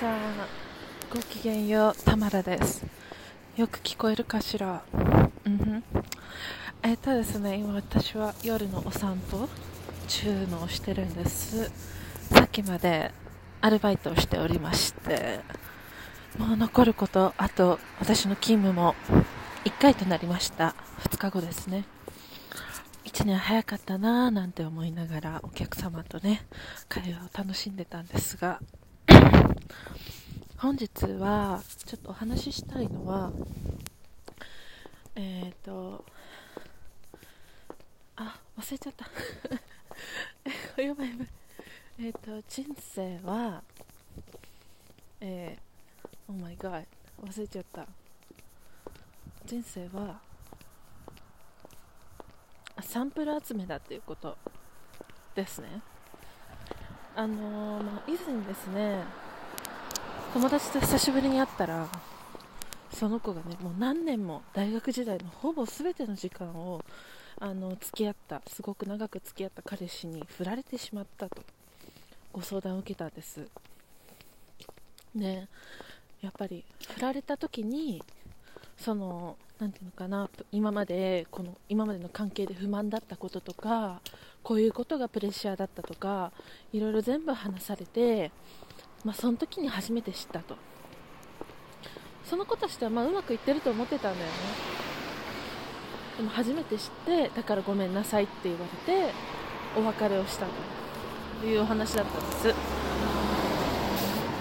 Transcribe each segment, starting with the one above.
さんごきげんようたまらです。よく聞こえるかしら？うんん。えっとですね今私は夜のお散歩中のをしてるんです。さっきまでアルバイトをしておりましてもう残ることあと私の勤務も1回となりました。2日後ですね。1年早かったなぁなんて思いながらお客様とね会話を楽しんでたんですが本日はちょっとお話ししたいのはえっ、ー、とあ忘れちゃった。やばいやばいえっ、ー、と人生はえー、Oh my god 忘れちゃった。人生はサンプル集めだっていうことですね。あのー、まあ、以前ですね友達と久しぶりに会ったらその子がねもう何年も大学時代のほぼ全ての時間をあの付き合ったすごく長く付き合った彼氏に振られてしまったとご相談を受けたんです。ねやっぱり振られた時にその何ていうのかな今までこの今までの関係で不満だったこととかこういうことがプレッシャーだったとかいろいろ全部話されてまあ、その時に初めて知ったと。その子としてはまあうまくいってると思ってたんだよね。でも初めて知ってだからごめんなさいって言われてお別れをしたというお話だったんです、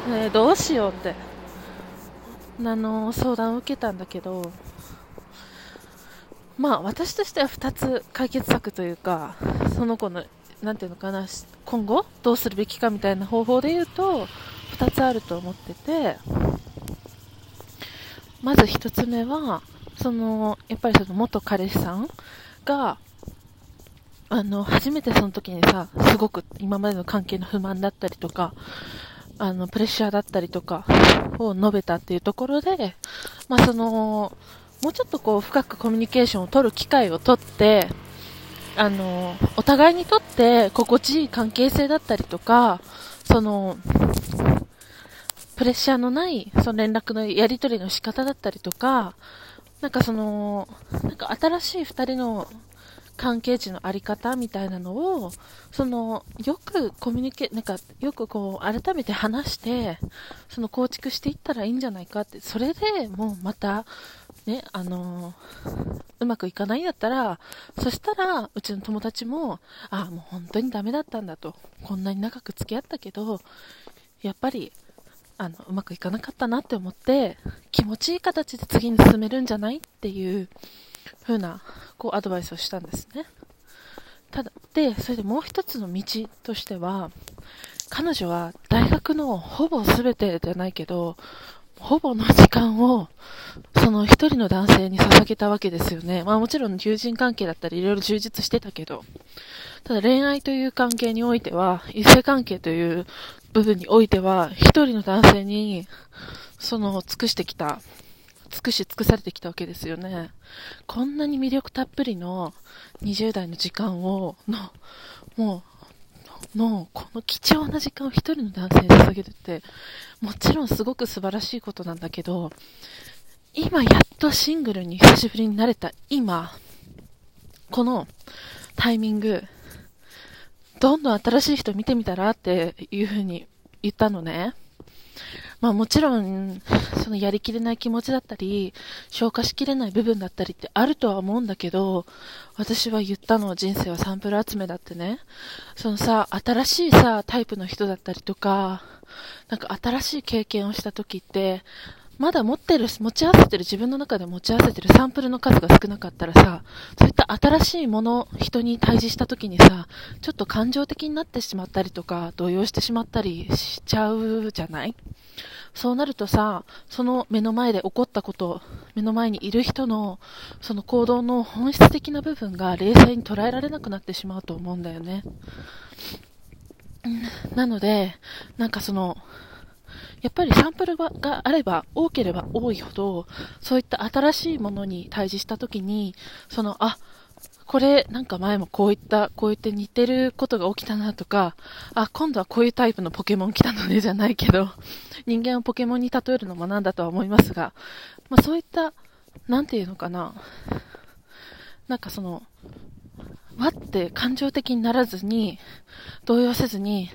ね、どうしようって。あの相談を受けたんだけどまあ私としては2つ解決策というかその子のなんていうのかな今後どうするべきかみたいな方法で言うと2つあると思ってて、まず1つ目は、その、やっぱりその元彼氏さんが、あの、初めてその時にさ、すごく今までの関係の不満だったりとか、あの、プレッシャーだったりとかを述べたっていうところで、まあその、もうちょっとこう深くコミュニケーションを取る機会をとって、あの、お互いにとって心地いい関係性だったりとか、その、プレッシャーのない、その連絡のやり取りの仕方だったりとか、なんかその、なんか新しい二人の関係値のあり方みたいなのを、その、よくコミュニケ、なんか、よくこう、改めて話して、その構築していったらいいんじゃないかって、それでもうまた、ね、あのうまくいかないんだったら、そしたら、うちの友達も、ああ、もう本当にダメだったんだと。こんなに長く付き合ったけど、やっぱり、あの、うまくいかなかったなって思って、気持ちいい形で次に進めるんじゃないっていう風な、こう、アドバイスをしたんですね。ただ、で、それでもう一つの道としては、彼女は大学のほぼ全てじゃないけど、ほぼの時間を、その一人の男性に捧げたわけですよね。まあもちろん友人関係だったりいろいろ充実してたけど、ただ恋愛という関係においては、異性関係という部分においては、一人の男性に、その、尽くしてきた、尽くし尽くされてきたわけですよね。こんなに魅力たっぷりの20代の時間を、の、もう、の、この貴重な時間を1人の男性に捧げるって、もちろんすごく素晴らしいことなんだけど、今やっとシングルに久しぶりになれた今、このタイミング、どんどん新しい人見てみたらっていう風に言ったのね。まあもちろん、そのやりきれない気持ちだったり、消化しきれない部分だったりってあるとは思うんだけど、私は言ったの人生はサンプル集めだってね。そのさ、新しいさ、タイプの人だったりとか、なんか新しい経験をした時って、まだ持ってる、持ち合わせてる、自分の中で持ち合わせてるサンプルの数が少なかったらさ、そういった新しいもの、人に対峙した時にさ、ちょっと感情的になってしまったりとか、動揺してしまったりしちゃうじゃない？そうなるとさ、その目の前で起こったこと、目の前にいる人の、その行動の本質的な部分が冷静に捉えられなくなってしまうと思うんだよね。なので、なんかその、やっぱりサンプルがあれば、多ければ多いほど、そういった新しいものに対峙したときに、その、あ、これなんか前もこういった、こういって似てることが起きたなとか、あ、今度はこういうタイプのポケモン来たのねじゃないけど、人間をポケモンに例えるのもなんだとは思いますが、まあそういった、なんていうのかな、なんかその、わって感情的にならずに、動揺せずに、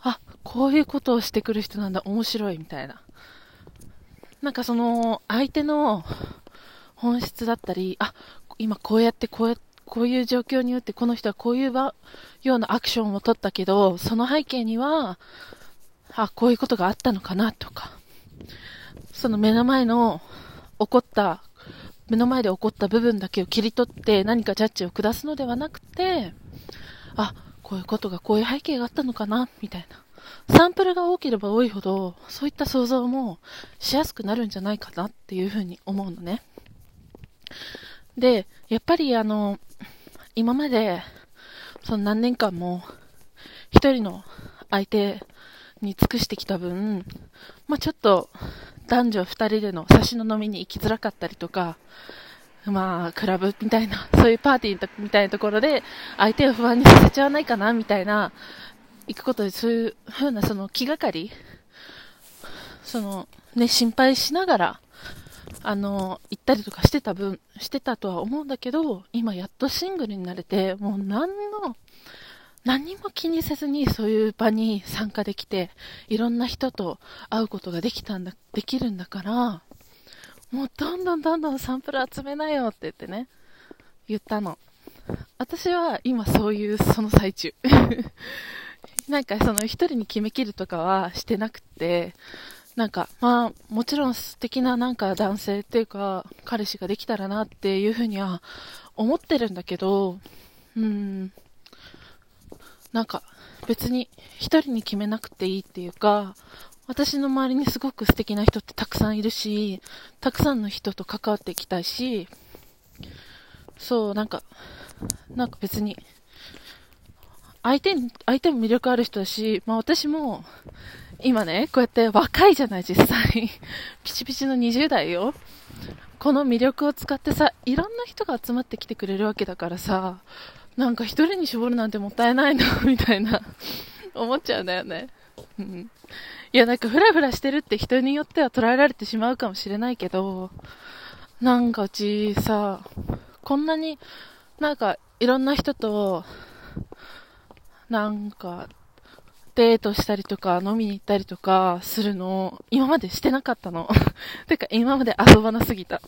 あ、こういうことをしてくる人なんだ、面白いみたいな。なんかその、相手の本質だったり、あ、今こうやってこうやってこういう状況によってこの人はこういうようなアクションを取ったけど、その背景には、あ、こういうことがあったのかなとか、その目の前の起こった、目の前で起こった部分だけを切り取って何かジャッジを下すのではなくて、あ、こういうことがこういう背景があったのかな、みたいな。サンプルが多ければ多いほど、そういった想像もしやすくなるんじゃないかなっていうふうに思うのね。で、やっぱりあの、今まで、その何年間も、一人の相手に尽くしてきた分、まあ、ちょっと、男女二人での差しの飲みに行きづらかったりとか、まあ、クラブみたいな、そういうパーティーみたいなところで、相手を不安にさせちゃわないかな、みたいな、行くことで、そういうふうな、その気がかり、その、ね、心配しながら、あの、行ったりとかしてた分、してたとは思うんだけど、今やっとシングルになれて、もう何の、何も気にせずにそういう場に参加できて、いろんな人と会うことができたんだ、できるんだから、もうどんどんどんどんサンプル集めなよって言ってね、言ったの。私は今そういうその最中。なんかその一人に決めきるとかはしてなくて、なんか、まあ、もちろん素敵ななんか男性っていうか、彼氏ができたらなっていうふうには思ってるんだけど、うん、なんか別に一人に決めなくていいっていうか、私の周りにすごく素敵な人ってたくさんいるし、たくさんの人と関わっていきたいし、そう、なんか、なんか別に、相手に、相手も魅力ある人だし、まあ私も、今ね、こうやって若いじゃない、実際。ピチピチの20代よ。この魅力を使ってさ、いろんな人が集まってきてくれるわけだからさ、なんか一人に絞るなんてもったいないな、みたいな、思っちゃうんだよね。うん。いや、なんかフラフラしてるって人によっては捉えられてしまうかもしれないけど、なんかうちさ、こんなになんかいろんな人と、なんかデートしたりとか飲みに行ったりとかするの、今までしてなかったの。てか今まで遊ばなすぎた。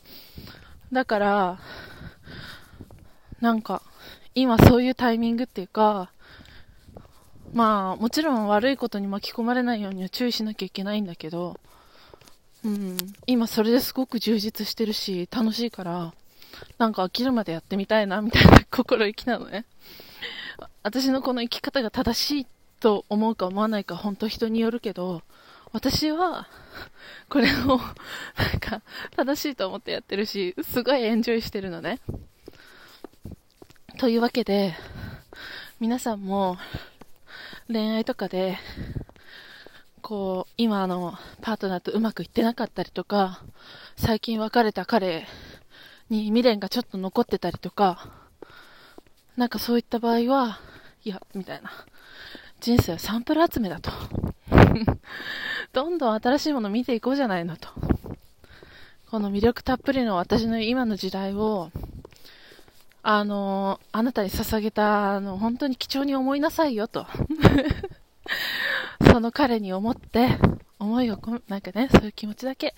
だから、なんか、今そういうタイミングっていうか、まあ、もちろん悪いことに巻き込まれないようには注意しなきゃいけないんだけど、うん、今それですごく充実してるし、楽しいから、なんか飽きるまでやってみたいな、みたいな心意気なのね。私のこの生き方が正しいっと思うか思わないか本当人によるけど、私は、これを、なんか、正しいと思ってやってるし、すごいエンジョイしてるのね。というわけで、皆さんも、恋愛とかで、こう、今のパートナーとうまくいってなかったりとか、最近別れた彼に未練がちょっと残ってたりとか、なんかそういった場合は、いや、みたいな。人生はサンプル集めだと。どんどん新しいもの見ていこうじゃないのと。この魅力たっぷりの私の今の時代を、あのあなたに捧げたあの本当に貴重に思いなさいよと。その彼に思って、思いをこ、なんかね、そういう気持ちだけ、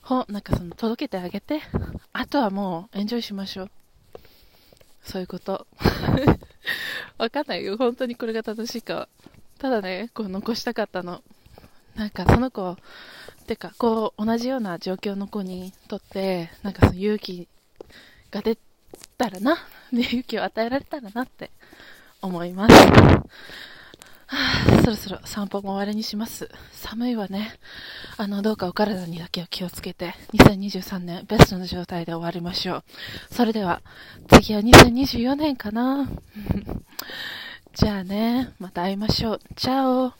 ほ、なんかその届けてあげて、あとはもうエンジョイしましょう。そういうこと。わかんないよ。本当にこれが正しいか。ただね、こう残したかったの。なんかその子、てか、こう、同じような状況の子にとって、なんかその勇気が出たらな、で、勇気を与えられたらなって思います。そろそろ散歩も終わりにします。寒いわね。あの、どうかお体にだけを気をつけて、2023年ベストの状態で終わりましょう。それでは、次は2024年かな。じゃあね、また会いましょう。チャオ